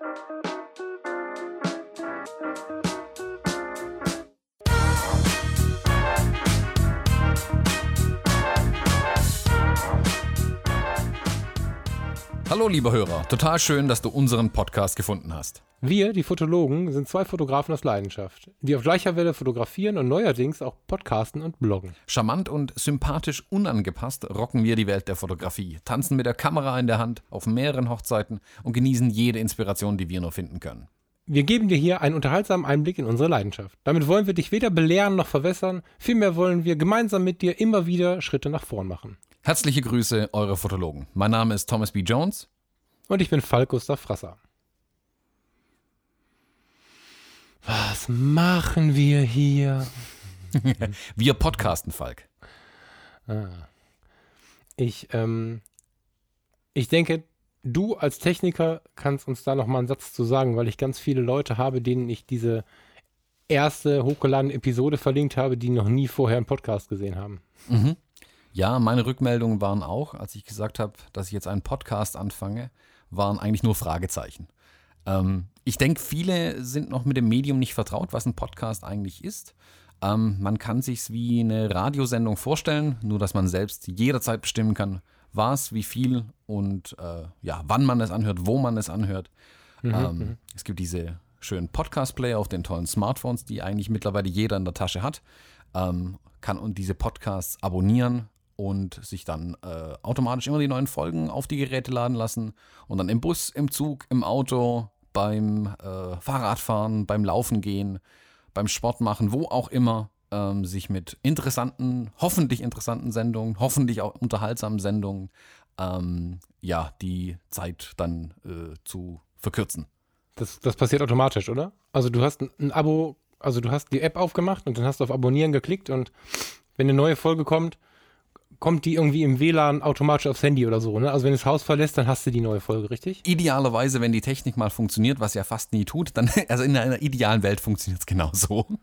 Thank you. Hallo lieber Hörer, total schön, dass du unseren Podcast gefunden hast. Wir, die Fotologen, sind zwei Fotografen aus Leidenschaft, die auf gleicher Welle fotografieren und neuerdings auch podcasten und bloggen. Charmant und sympathisch unangepasst rocken wir die Welt der Fotografie, tanzen mit der Kamera in der Hand auf mehreren Hochzeiten und genießen jede Inspiration, die wir nur finden können. Wir geben dir hier einen unterhaltsamen Einblick in unsere Leidenschaft. Damit wollen wir dich weder belehren noch verwässern, vielmehr wollen wir gemeinsam mit dir immer wieder Schritte nach vorn machen. Herzliche Grüße, eure Fotologen. Mein Name ist Thomas B. Jones. Und ich bin Falk Gustav Frasser. Was machen wir hier? wir podcasten, Falk. Ah. Ich, ähm, ich denke, du als Techniker kannst uns da nochmal einen Satz zu sagen, weil ich ganz viele Leute habe, denen ich diese erste hochgeladene Episode verlinkt habe, die noch nie vorher einen Podcast gesehen haben. Mhm. Ja, meine Rückmeldungen waren auch, als ich gesagt habe, dass ich jetzt einen Podcast anfange, waren eigentlich nur Fragezeichen. Ähm, ich denke, viele sind noch mit dem Medium nicht vertraut, was ein Podcast eigentlich ist. Ähm, man kann sich wie eine Radiosendung vorstellen, nur dass man selbst jederzeit bestimmen kann, was, wie viel und äh, ja, wann man es anhört, wo man es anhört. Mhm. Ähm, mhm. es gibt diese schönen Podcast-Player auf den tollen Smartphones, die eigentlich mittlerweile jeder in der Tasche hat. Ähm, kann und diese Podcasts abonnieren, und sich dann äh, automatisch immer die neuen Folgen auf die Geräte laden lassen und dann im Bus, im Zug, im Auto, beim äh, Fahrradfahren, beim Laufen gehen, beim Sport machen, wo auch immer ähm, sich mit interessanten, hoffentlich interessanten Sendungen, hoffentlich auch unterhaltsamen Sendungen, ähm, ja, die Zeit dann äh, zu verkürzen. Das, das passiert automatisch, oder? Also du hast ein, Abo, also du hast die App aufgemacht und dann hast du auf Abonnieren geklickt und wenn eine neue Folge kommt, kommt die irgendwie im WLAN automatisch aufs Handy oder so. Ne? Also wenn du das Haus verlässt, dann hast du die neue Folge, richtig? Idealerweise, wenn die Technik mal funktioniert, was ja fast nie tut, dann, also in einer idealen Welt funktioniert es genau so.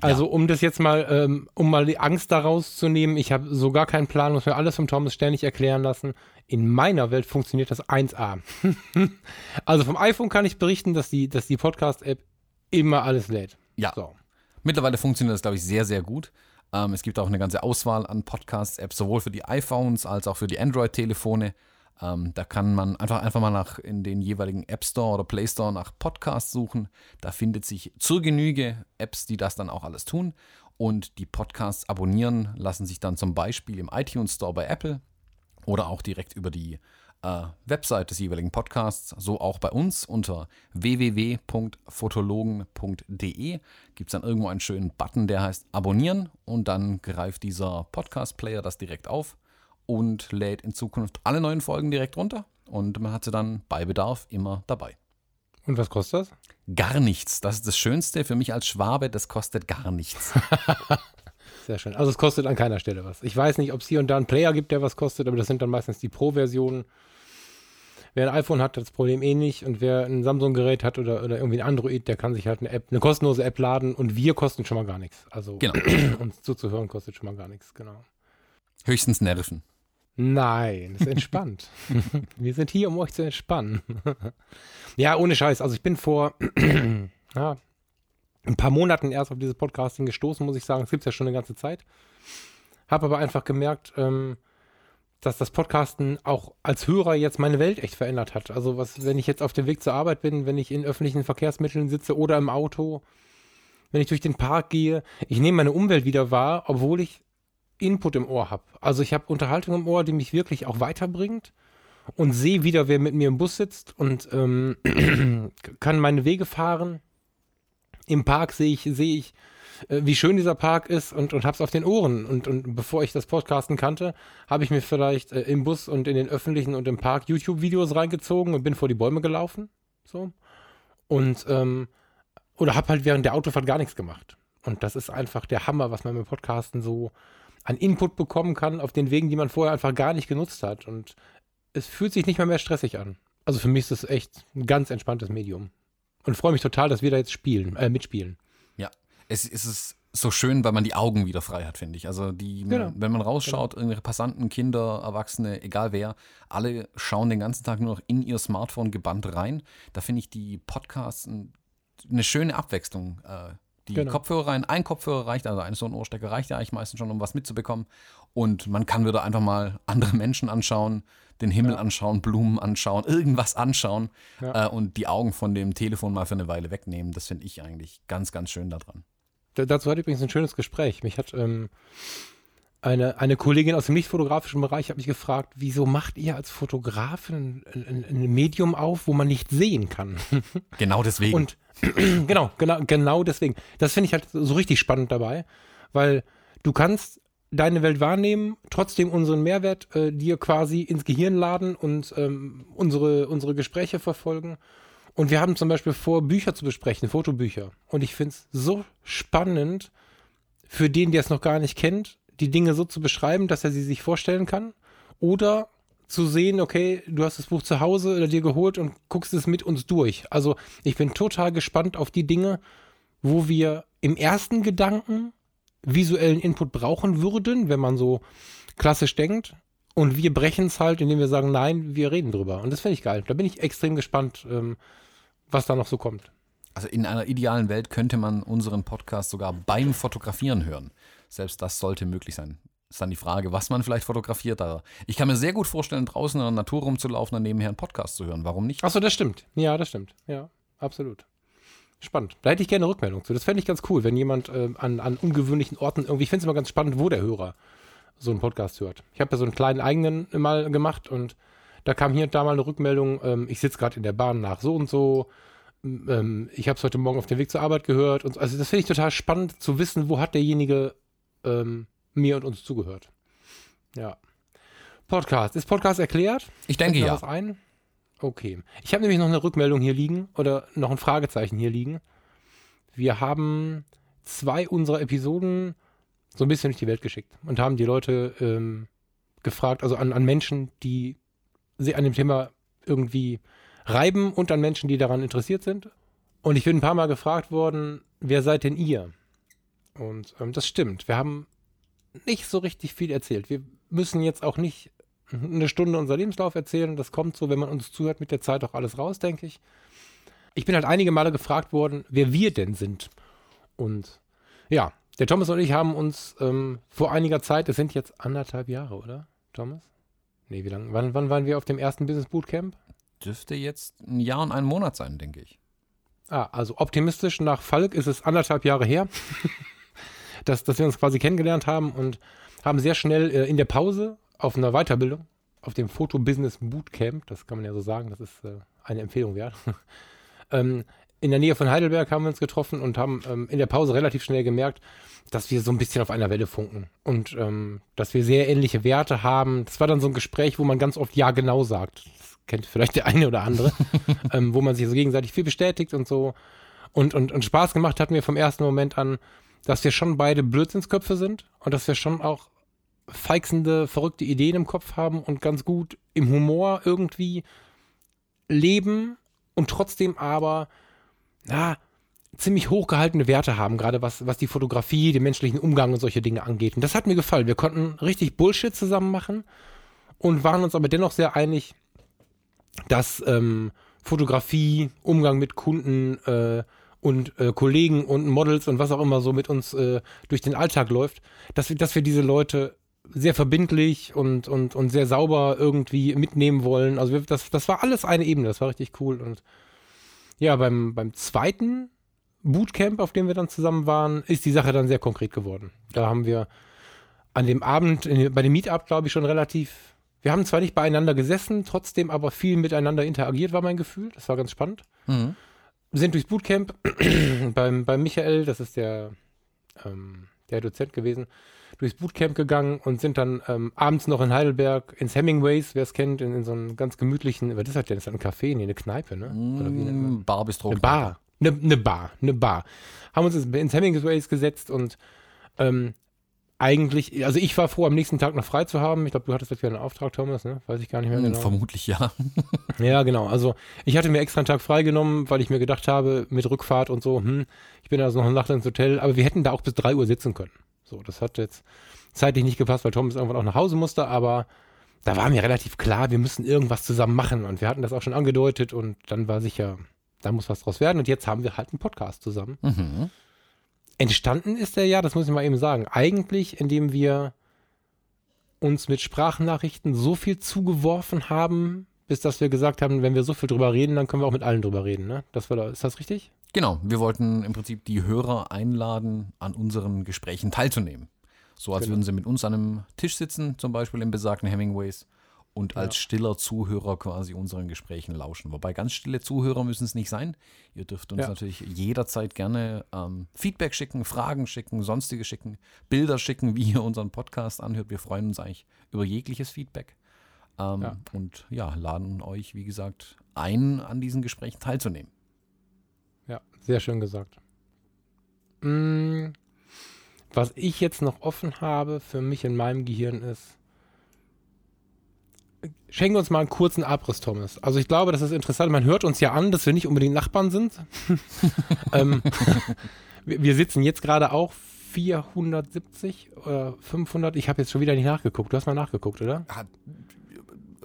Also um das jetzt mal, ähm, um mal die Angst daraus zu nehmen, ich habe so gar keinen Plan, muss mir alles vom Thomas ständig erklären lassen. In meiner Welt funktioniert das 1A. also vom iPhone kann ich berichten, dass die, dass die Podcast-App immer alles lädt. Ja. So. Mittlerweile funktioniert das, glaube ich, sehr, sehr gut. Ähm, es gibt auch eine ganze Auswahl an Podcasts-Apps, sowohl für die iPhones als auch für die Android-Telefone. Ähm, da kann man einfach, einfach mal nach in den jeweiligen App Store oder Play Store nach Podcasts suchen. Da findet sich zur Genüge Apps, die das dann auch alles tun. Und die Podcasts abonnieren lassen sich dann zum Beispiel im iTunes Store bei Apple oder auch direkt über die äh, Website des jeweiligen Podcasts, so auch bei uns unter www.fotologen.de gibt es dann irgendwo einen schönen Button, der heißt Abonnieren und dann greift dieser Podcast-Player das direkt auf und lädt in Zukunft alle neuen Folgen direkt runter und man hat sie dann bei Bedarf immer dabei. Und was kostet das? Gar nichts. Das ist das Schönste für mich als Schwabe, das kostet gar nichts. Sehr schön. Also es kostet an keiner Stelle was. Ich weiß nicht, ob es hier und da einen Player gibt, der was kostet, aber das sind dann meistens die Pro-Versionen. Wer ein iPhone hat, hat das Problem eh nicht. Und wer ein Samsung-Gerät hat oder, oder irgendwie ein Android, der kann sich halt eine App, eine kostenlose App laden und wir kosten schon mal gar nichts. Also genau. uns zuzuhören kostet schon mal gar nichts, genau. Höchstens Nerven. Nein, ist entspannt. wir sind hier, um euch zu entspannen. ja, ohne Scheiß. Also ich bin vor ja, ein paar Monaten erst auf dieses Podcasting gestoßen, muss ich sagen. Es gibt es ja schon eine ganze Zeit. Habe aber einfach gemerkt, ähm, dass das Podcasten auch als Hörer jetzt meine Welt echt verändert hat. Also was, wenn ich jetzt auf dem Weg zur Arbeit bin, wenn ich in öffentlichen Verkehrsmitteln sitze oder im Auto, wenn ich durch den Park gehe, ich nehme meine Umwelt wieder wahr, obwohl ich Input im Ohr habe. Also ich habe Unterhaltung im Ohr, die mich wirklich auch weiterbringt und sehe wieder, wer mit mir im Bus sitzt und ähm, kann meine Wege fahren. Im Park sehe ich, sehe ich äh, wie schön dieser Park ist und, und hab's auf den Ohren. Und, und bevor ich das Podcasten kannte, habe ich mir vielleicht äh, im Bus und in den öffentlichen und im Park YouTube-Videos reingezogen und bin vor die Bäume gelaufen. So. Und, ähm, oder hab halt während der Autofahrt gar nichts gemacht. Und das ist einfach der Hammer, was man mit Podcasten so an Input bekommen kann, auf den Wegen, die man vorher einfach gar nicht genutzt hat. Und es fühlt sich nicht mehr mehr stressig an. Also für mich ist das echt ein ganz entspanntes Medium. Und freue mich total, dass wir da jetzt spielen, äh, mitspielen es, es ist so schön, weil man die Augen wieder frei hat, finde ich. Also die, Genau. wenn man rausschaut, irgendwelche Passanten, Kinder, Erwachsene, egal wer, alle schauen den ganzen Tag nur noch in ihr Smartphone gebannt rein. Da finde ich die Podcasts ein, eine schöne Abwechslung. Äh, die Genau. Kopfhörer rein, ein Kopfhörer reicht, also ein so ein Ohrstecker reicht ja eigentlich meistens schon, um was mitzubekommen. Und man kann wieder einfach mal andere Menschen anschauen, den Himmel Ja. anschauen, Blumen anschauen, irgendwas anschauen Ja. äh, und die Augen von dem Telefon mal für eine Weile wegnehmen. Das finde ich eigentlich ganz, ganz schön daran. Da- Dazu hatte ich übrigens ein schönes Gespräch. Mich hat ähm, eine, eine Kollegin aus dem nicht-fotografischen Bereich hat mich gefragt, wieso macht ihr als Fotografin ein, ein, ein Medium auf, wo man nicht sehen kann? Genau deswegen. Und genau, genau, genau deswegen. Das finde ich halt so richtig spannend dabei, weil du kannst deine Welt wahrnehmen, trotzdem unseren Mehrwert äh, dir quasi ins Gehirn laden und ähm, unsere, unsere Gespräche verfolgen. Und wir haben zum Beispiel vor, Bücher zu besprechen, Fotobücher. Und ich finde es so spannend, für den, der es noch gar nicht kennt, die Dinge so zu beschreiben, dass er sie sich vorstellen kann. Oder zu sehen, okay, du hast das Buch zu Hause oder dir geholt und guckst es mit uns durch. Also ich bin total gespannt auf die Dinge, wo wir im ersten Gedanken visuellen Input brauchen würden, wenn man so klassisch denkt. Und wir brechen es halt, indem wir sagen, nein, wir reden drüber. Und das finde ich geil. Da bin ich extrem gespannt, ähm, was da noch so kommt. Also in einer idealen Welt könnte man unseren Podcast sogar beim Fotografieren hören. Selbst das sollte möglich sein. Ist dann die Frage, was man vielleicht fotografiert. Aber ich kann mir sehr gut vorstellen, draußen in der Natur rumzulaufen und nebenher einen Podcast zu hören. Warum nicht? Achso, das stimmt. Ja, das stimmt. Ja, absolut. Spannend. Da hätte ich gerne Rückmeldung zu. Das fände ich ganz cool, wenn jemand ähm, an, an ungewöhnlichen Orten irgendwie, ich finde es immer ganz spannend, wo der Hörer so einen Podcast hört. Ich habe ja so einen kleinen eigenen mal gemacht und da kam hier und da mal eine Rückmeldung, ähm, ich sitze gerade in der Bahn nach so und so, ähm, ich habe es heute Morgen auf dem Weg zur Arbeit gehört. Und, so. also das finde ich total spannend zu wissen, wo hat derjenige ähm, mir und uns zugehört. Ja. Podcast. Ist Podcast erklärt? Ich denke ja. Was ein? Okay. Ich habe nämlich noch eine Rückmeldung hier liegen oder noch ein Fragezeichen hier liegen. Wir haben zwei unserer Episoden so ein bisschen durch die Welt geschickt und haben die Leute ähm, gefragt, also an, an Menschen, die sich an dem Thema irgendwie reiben und an Menschen, die daran interessiert sind. Und ich bin ein paar Mal gefragt worden, wer seid denn ihr? Und ähm, das stimmt. Wir haben nicht so richtig viel erzählt. Wir müssen jetzt auch nicht eine Stunde unser Lebenslauf erzählen. Das kommt so, wenn man uns zuhört, mit der Zeit auch alles raus, denke ich. Ich bin halt einige Male gefragt worden, wer wir denn sind. Und ja, der Thomas und ich haben uns ähm, vor einiger Zeit, das sind jetzt anderthalb Jahre, oder, Thomas? Nee, wie lange? Wann, wann waren wir auf dem ersten Business Bootcamp? Dürfte jetzt ein Jahr und ein Monat sein, denke ich. Ah, also optimistisch nach Falk ist es anderthalb Jahre her, dass, dass wir uns quasi kennengelernt haben und haben sehr schnell äh, in der Pause auf einer Weiterbildung, auf dem Foto Business Bootcamp, das kann man ja so sagen, das ist äh, eine Empfehlung wert. ähm, in der Nähe von Heidelberg haben wir uns getroffen und haben ähm, in der Pause relativ schnell gemerkt, dass wir so ein bisschen auf einer Welle funken und ähm, dass wir sehr ähnliche Werte haben. Das war dann so ein Gespräch, wo man ganz oft ja genau sagt. Das kennt vielleicht der eine oder andere, ähm, wo man sich so gegenseitig viel bestätigt und so. Und, und, und Spaß gemacht hat mir vom ersten Moment an, dass wir schon beide Blödsinnsköpfe sind und dass wir schon auch feixende, verrückte Ideen im Kopf haben und ganz gut im Humor irgendwie leben und trotzdem aber, na, ziemlich hochgehaltene Werte haben, gerade was, was die Fotografie, den menschlichen Umgang und solche Dinge angeht. Und das hat mir gefallen. Wir konnten richtig Bullshit zusammen machen und waren uns aber dennoch sehr einig, dass ähm, Fotografie, Umgang mit Kunden äh, und äh, Kollegen und Models und was auch immer so mit uns äh, durch den Alltag läuft, dass wir, dass wir diese Leute sehr verbindlich und, und, und sehr sauber irgendwie mitnehmen wollen. Also wir, das, das war alles eine Ebene, das war richtig cool. Und ja, beim, beim zweiten Bootcamp, auf dem wir dann zusammen waren, ist die Sache dann sehr konkret geworden. Da haben wir an dem Abend, in, bei dem Meetup, glaube ich, schon relativ. Wir haben zwar nicht beieinander gesessen, trotzdem aber viel miteinander interagiert, war mein Gefühl. Das war ganz spannend. Mhm. Sind durchs Bootcamp beim, beim Michael, das ist der, ähm, der Dozent gewesen, durchs Bootcamp gegangen und sind dann ähm, abends noch in Heidelberg ins Hemingways, wer es kennt, in, in so einem ganz gemütlichen, was ist das denn? Ist das ein Café? Nee, eine Kneipe, ne? Oder wie nennt man Mm, Bar Bistro. eine Bar. Eine, eine Bar. Eine Bar. Haben uns ins- Hemingways gesetzt und ähm, eigentlich, also ich war froh, am nächsten Tag noch frei zu haben. Ich glaube, du hattest jetzt wieder einen Auftrag, Thomas, ne? Weiß ich gar nicht mehr Hm, genau. Vermutlich ja. Ja, genau. Also ich hatte mir extra einen Tag freigenommen, weil ich mir gedacht habe, mit Rückfahrt und so, hm, ich bin also noch eine Nacht ins Hotel, aber wir hätten da auch bis 3 Uhr sitzen können. So, das hat jetzt zeitlich nicht gepasst, weil Thomas irgendwann auch nach Hause musste, aber da war mir relativ klar, wir müssen irgendwas zusammen machen und wir hatten das auch schon angedeutet und dann war sicher, da muss was draus werden und jetzt haben wir halt einen Podcast zusammen. Mhm. Entstanden ist der ja, das muss ich mal eben sagen, eigentlich, indem wir uns mit Sprachnachrichten so viel zugeworfen haben, bis dass wir gesagt haben, wenn wir so viel drüber reden, dann können wir auch mit allen drüber reden. Ne? Das war, ist das richtig? Genau, wir wollten im Prinzip die Hörer einladen, an unseren Gesprächen teilzunehmen. So als Genau. würden sie mit uns an einem Tisch sitzen, zum Beispiel im besagten Hemingways, und als stiller Zuhörer quasi unseren Gesprächen lauschen. Wobei ganz stille Zuhörer müssen es nicht sein. Ihr dürft uns Ja. natürlich jederzeit gerne ähm, Feedback schicken, Fragen schicken, sonstige schicken, Bilder schicken, wie ihr unseren Podcast anhört. Wir freuen uns eigentlich über jegliches Feedback. Ähm, Ja. Und ja, laden euch, wie gesagt, ein, an diesen Gesprächen teilzunehmen. Ja, sehr schön gesagt. Mm, was ich jetzt noch offen habe für mich in meinem Gehirn ist, schenken wir uns mal einen kurzen Abriss, Thomas. Also ich glaube, das ist interessant. Man hört uns ja an, dass wir nicht unbedingt Nachbarn sind. ähm, wir, sitzen jetzt gerade auch 470 oder 500. Ich habe jetzt schon wieder nicht nachgeguckt. Du hast mal nachgeguckt, oder?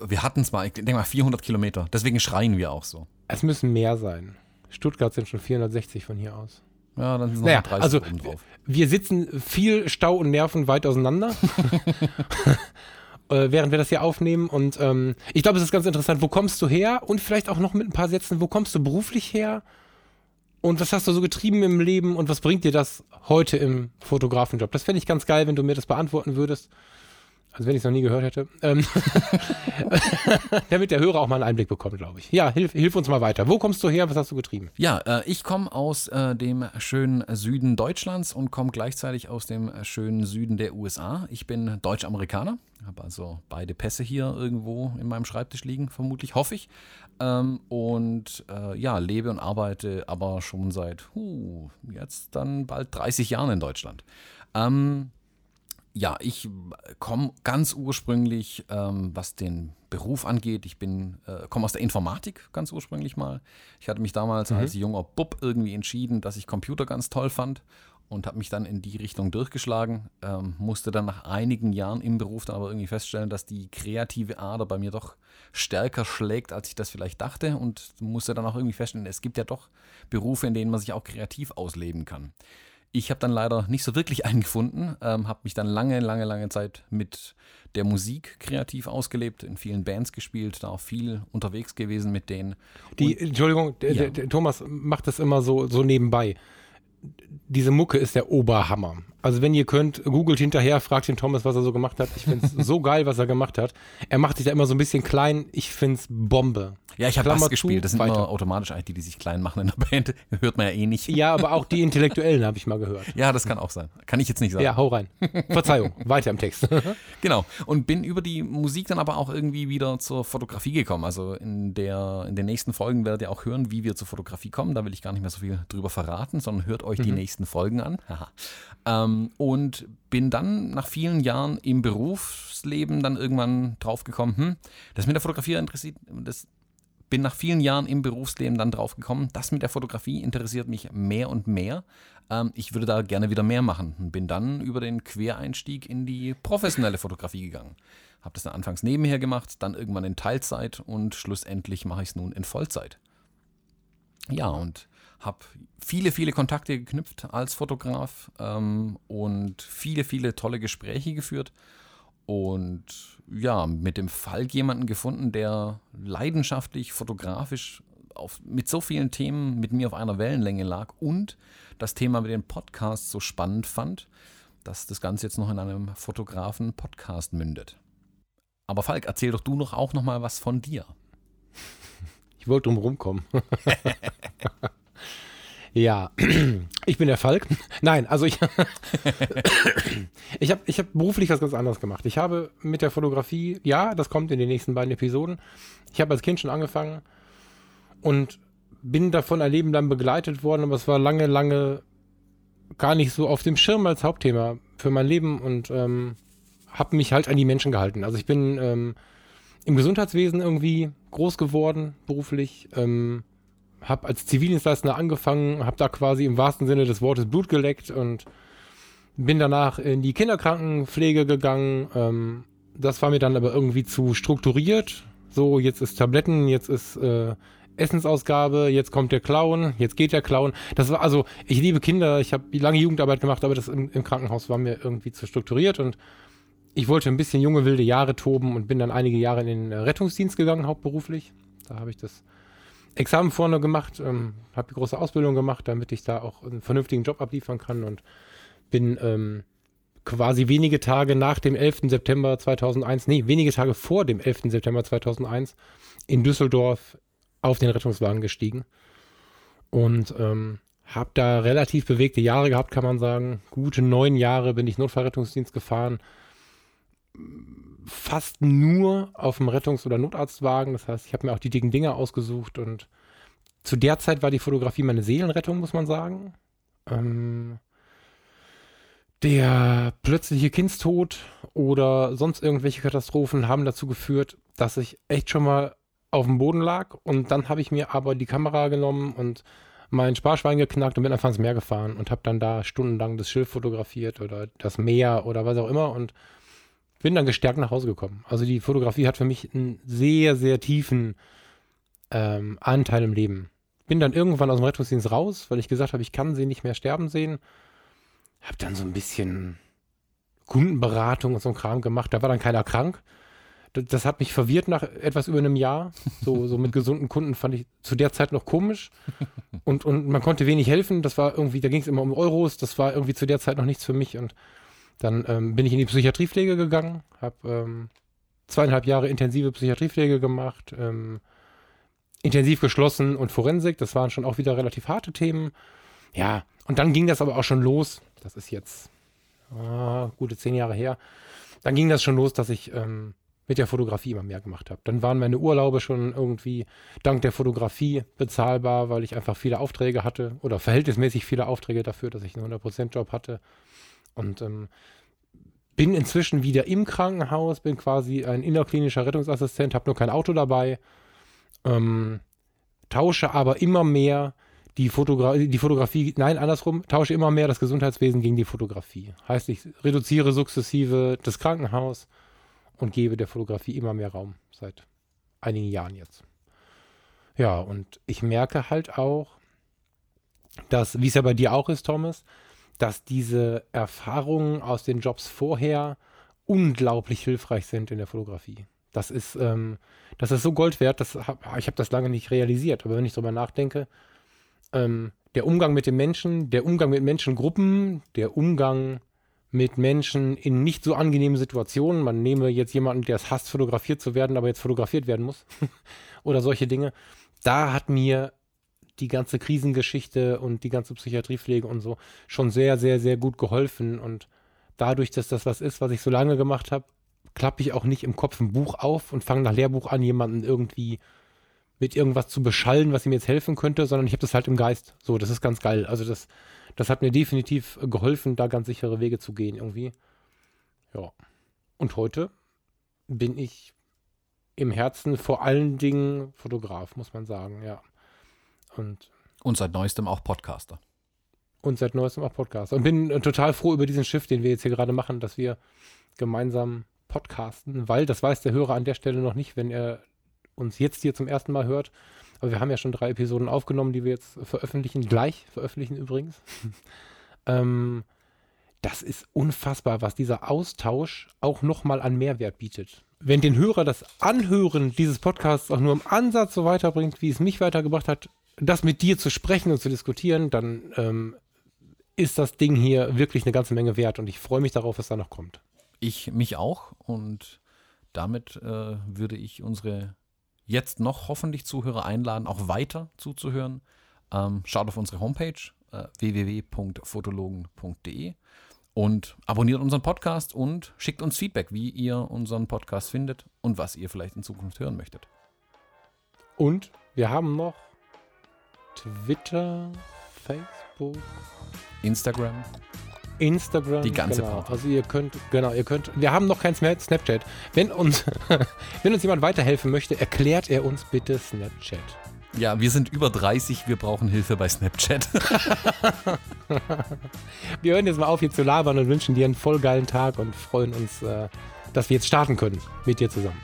Wir hatten es mal, ich denke mal 400 Kilometer. Deswegen schreien wir auch so. Es müssen mehr sein. Stuttgart sind schon 460 von hier aus. Ja, dann sind noch Naja, 30 also drauf. wir sitzen viel Stau und Nerven weit auseinander, äh, während wir das hier aufnehmen. Und ähm, ich glaube, es ist ganz interessant, wo kommst du her? Und vielleicht auch noch mit ein paar Sätzen, wo kommst du beruflich her? Und was hast du so getrieben im Leben und was bringt dir das heute im Fotografenjob? Das fände ich ganz geil, wenn du mir das beantworten würdest. Also wenn ich es noch nie gehört hätte. Ähm, damit der Hörer auch mal einen Einblick bekommt, glaube ich. Ja, hilf, hilf uns mal weiter. Wo kommst du her? Was hast du getrieben? Ja, äh, ich komme aus äh, dem schönen Süden Deutschlands und komme gleichzeitig aus dem schönen Süden der USA. Ich bin Deutsch-Amerikaner, habe also beide Pässe hier irgendwo in meinem Schreibtisch liegen, vermutlich, hoffe ich. Ähm, und äh, ja, lebe und arbeite aber schon seit huh, jetzt dann bald 30 Jahren in Deutschland. Ähm, ja, ich komme ganz ursprünglich, ähm, was den Beruf angeht. Ich bin, äh, komme aus der Informatik ganz ursprünglich mal. Ich hatte mich damals als junger Bub irgendwie entschieden, dass ich Computer ganz toll fand und habe mich dann in die Richtung durchgeschlagen. Ähm, musste dann nach einigen Jahren im Beruf dann aber irgendwie feststellen, dass die kreative Ader bei mir doch stärker schlägt, als ich das vielleicht dachte und musste dann auch irgendwie feststellen, es gibt ja doch Berufe, in denen man sich auch kreativ ausleben kann. Ich habe dann leider nicht so wirklich einen gefunden, ähm, habe mich dann lange, lange, lange Zeit mit der Musik kreativ ausgelebt, in vielen Bands gespielt, da auch viel unterwegs gewesen mit denen. Die, Entschuldigung, der, Ja. der, der Thomas macht das immer so, so nebenbei. Diese Mucke ist der Oberhammer. Also wenn ihr könnt, googelt hinterher, fragt den Thomas, was er so gemacht hat. Ich finde es so geil, was er gemacht hat. Er macht sich da immer so ein bisschen klein. Ich finde es Bombe. Ja, ich habe Bass gespielt. Das sind weiter. immer automatisch eigentlich die, die sich klein machen in der Band. Hört man ja eh nicht. Ja, aber auch die Intellektuellen habe ich mal gehört. Ja, das kann auch sein. Kann ich jetzt nicht sagen. Ja, hau rein. Verzeihung, weiter im Text. Genau. Und bin über die Musik dann aber auch irgendwie wieder zur Fotografie gekommen. Also in, der, in den nächsten Folgen werdet ihr auch hören, wie wir zur Fotografie kommen. Da will ich gar nicht mehr so viel drüber verraten, sondern hört euch die nächsten Folgen an. Haha. ähm, und bin dann nach vielen Jahren im Berufsleben dann irgendwann draufgekommen, hm, das mit der Fotografie interessiert, das bin nach vielen Jahren im Berufsleben dann drauf gekommen, das mit der Fotografie interessiert mich mehr und mehr. Ähm, ich würde da gerne wieder mehr machen. Und Bin dann über den Quereinstieg in die professionelle Fotografie gegangen. Habe das dann anfangs nebenher gemacht, dann irgendwann in Teilzeit und schlussendlich mache ich es nun in Vollzeit. Ja, und habe viele, viele Kontakte geknüpft als Fotograf ähm, und viele, viele tolle Gespräche geführt und ja, mit dem Falk jemanden gefunden, der leidenschaftlich fotografisch auf, mit so vielen Themen mit mir auf einer Wellenlänge lag und das Thema mit den Podcasts so spannend fand, dass das Ganze jetzt noch in einem Fotografen-Podcast mündet. Aber Falk, erzähl doch du noch auch noch mal was von dir. Ich wollte drum rumkommen. ja, ich bin der Falk. Nein, also ich, ich habe ich hab beruflich was ganz anderes gemacht. Ich habe mit der Fotografie, ja, das kommt in den nächsten beiden Episoden. Ich habe als Kind schon angefangen und bin davon ein Leben lang begleitet worden, aber es war lange, lange gar nicht so auf dem Schirm als Hauptthema für mein Leben und ähm, habe mich halt an die Menschen gehalten. Also ich bin ähm, im Gesundheitswesen irgendwie groß geworden, beruflich. Ähm, habe als Zivildienstleister angefangen, habe da quasi im wahrsten Sinne des Wortes Blut geleckt und bin danach in die Kinderkrankenpflege gegangen. Ähm, das war mir dann aber irgendwie zu strukturiert. So, jetzt ist Tabletten, jetzt ist äh, Essensausgabe, jetzt kommt der Clown, jetzt geht der Clown. Das war also, ich liebe Kinder, ich habe lange Jugendarbeit gemacht, aber das im, im, Krankenhaus war mir irgendwie zu strukturiert und ich wollte ein bisschen junge wilde Jahre toben und bin dann einige Jahre in den Rettungsdienst gegangen, hauptberuflich. Da habe ich das Examen vorne gemacht, ähm, habe die große Ausbildung gemacht, damit ich da auch einen vernünftigen Job abliefern kann und bin ähm, quasi wenige Tage nach dem 11. September 2001, nee, wenige Tage vor dem 11. September 2001 in Düsseldorf auf den Rettungswagen gestiegen und ähm, habe da relativ bewegte Jahre gehabt, kann man sagen. Gute neun Jahre bin ich Notfallrettungsdienst gefahren. Fast nur auf dem Rettungs- oder Notarztwagen. Das heißt, ich habe mir auch die dicken Dinger ausgesucht und zu der Zeit war die Fotografie meine Seelenrettung, muss man sagen. Ähm, der plötzliche Kindstod oder sonst irgendwelche Katastrophen haben dazu geführt, dass ich echt schon mal auf dem Boden lag und dann habe ich mir aber die Kamera genommen und mein Sparschwein geknackt und bin einfach ins Meer gefahren und habe dann da stundenlang das Schiff fotografiert oder das Meer oder was auch immer und bin dann gestärkt nach Hause gekommen. Also die Fotografie hat für mich einen sehr, sehr tiefen ähm, Anteil im Leben. Bin dann irgendwann aus dem Rettungsdienst raus, weil ich gesagt habe, ich kann sie nicht mehr sterben sehen. Hab dann so ein bisschen Kundenberatung und so ein Kram gemacht. Da war dann keiner krank das hat mich verwirrt nach etwas über einem Jahr. So, so mit gesunden Kunden fand ich zu der Zeit noch komisch. Und, und man konnte wenig helfen. Das war irgendwie, da ging es immer um Euros. Das war irgendwie zu der Zeit noch nichts für mich. Und dann ähm, bin ich in die Psychiatriepflege gegangen, habe ähm, zweieinhalb Jahre intensive Psychiatriepflege gemacht, ähm, intensiv geschlossen und Forensik. Das waren schon auch wieder relativ harte Themen. Ja, und dann ging das aber auch schon los. Das ist jetzt ah, gute zehn Jahre her. Dann ging das schon los, dass ich ähm, mit der Fotografie immer mehr gemacht habe. Dann waren meine Urlaube schon irgendwie dank der Fotografie bezahlbar, weil ich einfach viele Aufträge hatte oder verhältnismäßig viele Aufträge dafür, dass ich einen 100%-Job hatte. Und ähm, bin inzwischen wieder im Krankenhaus, bin quasi ein innerklinischer Rettungsassistent, habe nur kein Auto dabei, ähm, tausche aber immer mehr die, Fotogra die Fotografie, nein, andersrum, tausche immer mehr das Gesundheitswesen gegen die Fotografie. Heißt, ich reduziere sukzessive das Krankenhaus und gebe der Fotografie immer mehr Raum seit einigen Jahren jetzt. Ja, und ich merke halt auch, dass, wie es ja bei dir auch ist, Thomas, dass diese Erfahrungen aus den Jobs vorher unglaublich hilfreich sind in der Fotografie. Das ist, ähm, das ist so Gold wert, das hab, ich habe das lange nicht realisiert, aber wenn ich darüber nachdenke, ähm, der Umgang mit den Menschen, der Umgang mit Menschengruppen, der Umgang mit Menschen in nicht so angenehmen Situationen. Man nehme jetzt jemanden, der es hasst, fotografiert zu werden, aber jetzt fotografiert werden muss. Oder solche Dinge. Da hat mir die ganze Krisengeschichte und die ganze Psychiatriepflege und so schon sehr, sehr, sehr gut geholfen. Und dadurch, dass das was ist, was ich so lange gemacht habe, klappe ich auch nicht im Kopf ein Buch auf und fange nach Lehrbuch an, jemanden irgendwie mit irgendwas zu beschallen, was ihm jetzt helfen könnte, sondern ich habe das halt im Geist. So, das ist ganz geil. Also das, das hat mir definitiv geholfen, da ganz sichere Wege zu gehen irgendwie. Ja. Und heute bin ich im Herzen vor allen Dingen Fotograf, muss man sagen, ja. Und, und seit neuestem auch Podcaster. Und seit neuestem auch Podcaster. Und bin äh, total froh über diesen Shift, den wir jetzt hier gerade machen, dass wir gemeinsam podcasten, weil das weiß der Hörer an der Stelle noch nicht, wenn er uns jetzt hier zum ersten Mal hört. Aber wir haben ja schon drei Episoden aufgenommen, die wir jetzt veröffentlichen, gleich veröffentlichen übrigens. ähm, das ist unfassbar, was dieser Austausch auch nochmal an Mehrwert bietet. Wenn den Hörer das Anhören dieses Podcasts auch nur im Ansatz so weiterbringt, wie es mich weitergebracht hat, das mit dir zu sprechen und zu diskutieren, dann ähm, ist das Ding hier wirklich eine ganze Menge wert und ich freue mich darauf, was da noch kommt. Ich mich auch und damit äh, würde ich unsere jetzt noch hoffentlich Zuhörer einladen, auch weiter zuzuhören. Ähm, schaut auf unsere Homepage äh, www.fotologen.de und abonniert unseren Podcast und schickt uns Feedback, wie ihr unseren Podcast findet und was ihr vielleicht in Zukunft hören möchtet. Und wir haben noch Twitter, Facebook, Instagram. Instagram. Die ganze genau. Party. Also ihr könnt, genau, ihr könnt, wir haben noch kein Sna- Snapchat. Wenn uns, wenn uns jemand weiterhelfen möchte, erklärt er uns bitte Snapchat. Ja, wir sind über 30, wir brauchen Hilfe bei Snapchat. Wir hören jetzt mal auf, hier zu labern und wünschen dir einen voll geilen Tag und freuen uns, äh, dass wir jetzt starten können mit dir zusammen.